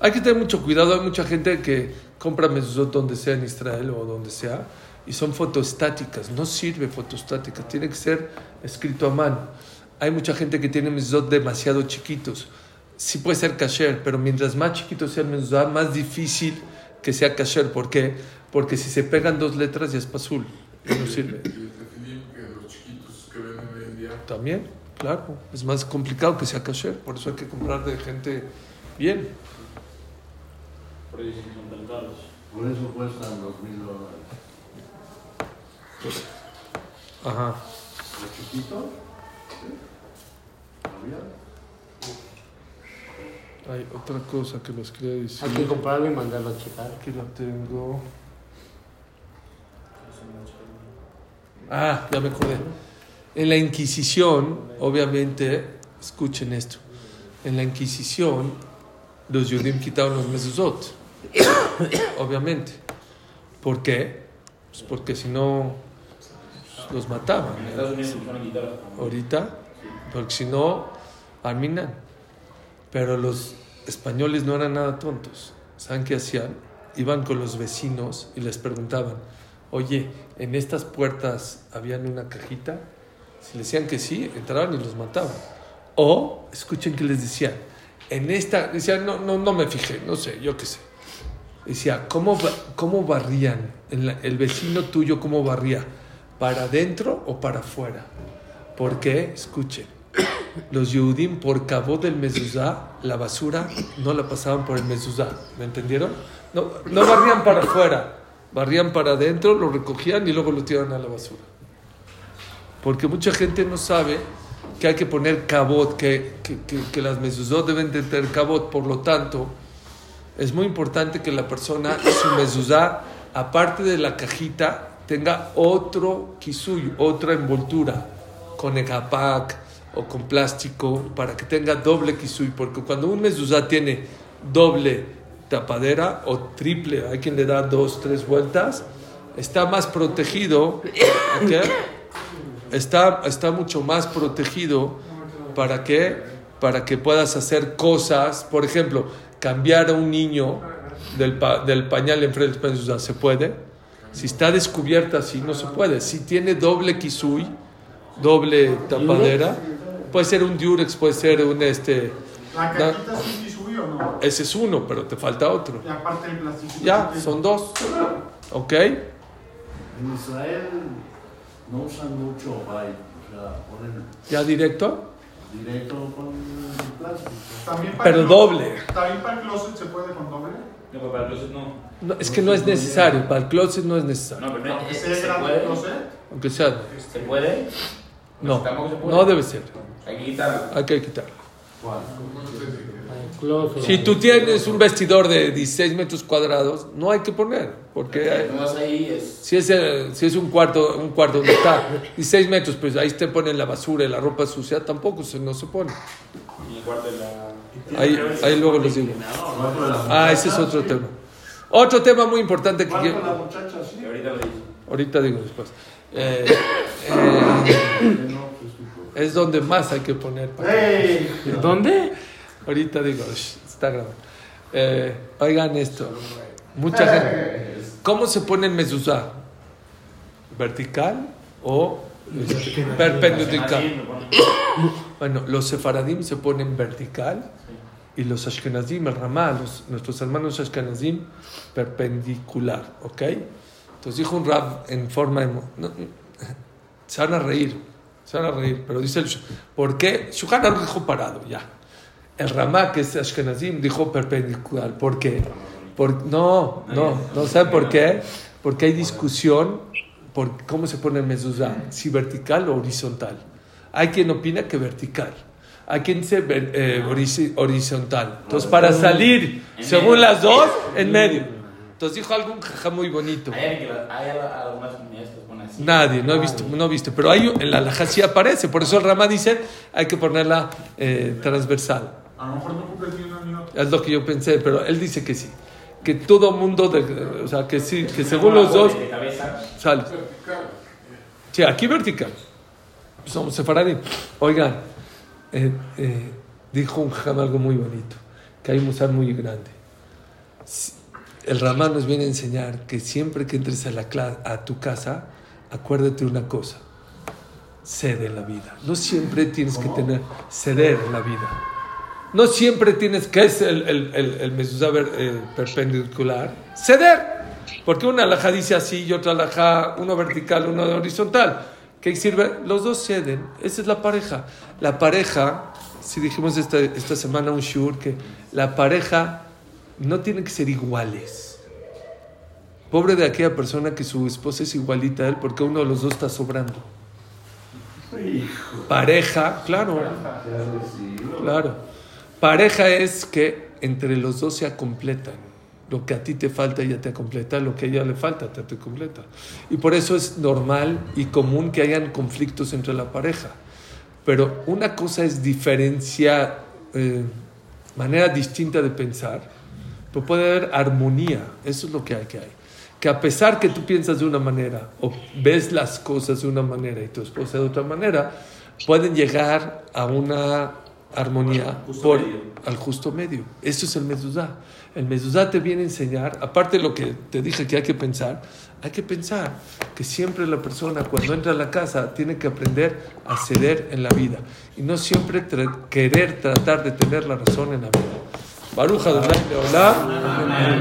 Hay que tener mucho cuidado. Hay mucha gente que compra mezuzot donde sea en Israel o donde sea y son fotostáticas. No sirve fotostática. Tiene que ser escrito a mano. Hay mucha gente que tiene mezuzot demasiado chiquitos. Sí puede ser kasher, pero mientras más chiquito sea el mezuzot, más difícil que sea kasher. ¿Por qué? Porque si se pegan dos letras ya es pasul. Y no sirve. Y el tefilim que los chiquitos que venden hoy en día. También, claro. Es más complicado que sea kasher. Por eso hay que comprar de gente bien. Por eso son tan caros. Por eso cuestan dos mil dólares. Ajá. ¿Los chiquitos? ¿Sí? Hay otra cosa que les quería decir. Hay que comprarlo y mandarlo a checar. Aquí lo tengo. Ah, ya me acordé. En la Inquisición, obviamente, escuchen esto. En la Inquisición, los judíos quitaron los mezuzot. obviamente. ¿Por qué? Pues porque si no, los mataban. Ahorita, porque si no, arminan. Pero los españoles no eran nada tontos. ¿Saben qué hacían? Iban con los vecinos y les preguntaban, oye, ¿en estas puertas habían una cajita? Si les decían que sí, entraban y los mataban. O, escuchen que les decían, en esta, decían, no, no, no me fijé, no sé, yo qué sé. Decía, ¿cómo, cómo barrían? El vecino tuyo, ¿cómo barría? ¿Para adentro o para afuera? ¿Por qué? Escuchen. Los Yehudim, por cabo del mezuzá, la basura no la pasaban por el mezuzá. ¿Me entendieron? No, no barrían para afuera, barrían para adentro, lo recogían y luego lo tiraban a la basura. Porque mucha gente no sabe que hay que poner cabot, que, que, que, las mezuzot deben de tener cabot. Por lo tanto, es muy importante que la persona, su mezuzá, aparte de la cajita, tenga otro kisuy, otra envoltura, con egapac o con plástico, para que tenga doble kisuy. Porque cuando un mezuzá tiene doble tapadera o triple, hay quien le da dos, tres vueltas, está más protegido. ¿ok? está, está mucho más protegido para que, para que puedas hacer cosas, por ejemplo, cambiar a un niño del, pa- del pañal enfrente del mezuzá, ¿se puede? Si está descubierta así, no se puede. Si tiene doble kisui, doble tapadera, puede ser un diurex, puede ser un este... ¿La es un kisui o no? ese es uno, pero te falta otro. Y aparte el plástico. Ya, son dos. ¿Ok? En Israel no usan mucho byte, o sea, ponen ¿Ya directo? directo con plástico. También para Pero el doble. También para el closet se puede con doble. No, pero para el closet no. No, es que no es necesario, para el closet no es necesario. No, pero no, Aunque ¿se sea grande puede? el closet. Aunque sea. ¿Se puede? No, no debe ser. Hay que quitarlo. Hay que closet. Si tú tienes un vestidor de 16 metros cuadrados, no hay que poner, porque hay- si es, el- si es un cuarto, un cuarto donde está 16 metros, pues ahí te ponen la basura y la ropa sucia, tampoco se, no se pone. Ahí, ahí luego les digo. Ah, ese es otro tema. Otro tema muy importante que ¿Cuánto quiero- ahorita digo después. Eh, eh, es donde más hay que poner. ¡Ey! ¿Dónde? Ahorita digo, shh, está grabado. Eh, oigan esto. Mucha gente. ¿Cómo se pone el mezuzá? ¿Vertical o perpendicular? Bueno, los sefaradim se ponen vertical y los ashkenazim, el ramá, los- nuestros hermanos ashkenazim, perpendicular, ¿ok? Entonces dijo un rab en forma de... no, se van a reír, se van a reír, pero dice el... ¿Por qué? Shulchan Aruch dijo parado, ya. El ramá, que es ashkenazim, dijo perpendicular. ¿Por qué? Por, no, no, no, ¿sabe por qué? Porque hay discusión por cómo se pone el mezuzá, si vertical o horizontal. Hay quien opina que vertical. Hay quien dice eh, horiz- horizontal. Entonces, para salir, según las dos, en medio. Entonces dijo algún jaja muy bonito. Hay, hay algunas comunidades que ponen así. Nadie, no he visto, no he visto. Pero hay, en la alhaja sí aparece. Por eso el Ramá dice, hay que ponerla eh, transversal. A lo mejor no ni otra. Es lo que yo pensé, pero él dice que sí. Que todo mundo, de- o sea, que sí, que según los dos, De cabeza. sale. Sí, aquí vertical. Somos sefaradí. Oigan, eh, eh, dijo un jajam algo muy bonito, que hay un musar muy grande. El Ramán nos viene a enseñar que siempre que entres a, la a tu casa, acuérdate una cosa, cede la vida. No siempre tienes que tener, ceder la vida. No siempre tienes que es el, el, el, el mezuzá ver- eh, perpendicular. Ceder. Porque una alhaja dice así y otra alhaja, uno vertical, uno horizontal. ¿Qué sirve? Los dos ceden. Esa es la pareja. La pareja, si dijimos esta, esta semana un shur, que la pareja no tiene que ser iguales. Pobre de aquella persona que su esposa es igualita a él porque uno de los dos está sobrando. Pareja, claro. Claro. Pareja es que entre los dos se completan. Lo que a ti te falta ella te completa, lo que a ella le falta te, te completa. Y por eso es normal y común que hayan conflictos entre la pareja. Pero una cosa es diferencia, eh, manera distinta de pensar, pero puede haber armonía. Eso es lo que hay que hay. Que a pesar que tú piensas de una manera o ves las cosas de una manera y tu esposa de otra manera, pueden llegar a una armonía por, al justo medio. Eso es el mezuzá. El mezuzá te viene a enseñar, aparte de lo que te dije que hay que pensar, hay que pensar que siempre la persona cuando entra a la casa tiene que aprender a ceder en la vida y no siempre tra- querer tratar de tener la razón en la vida. Baruja de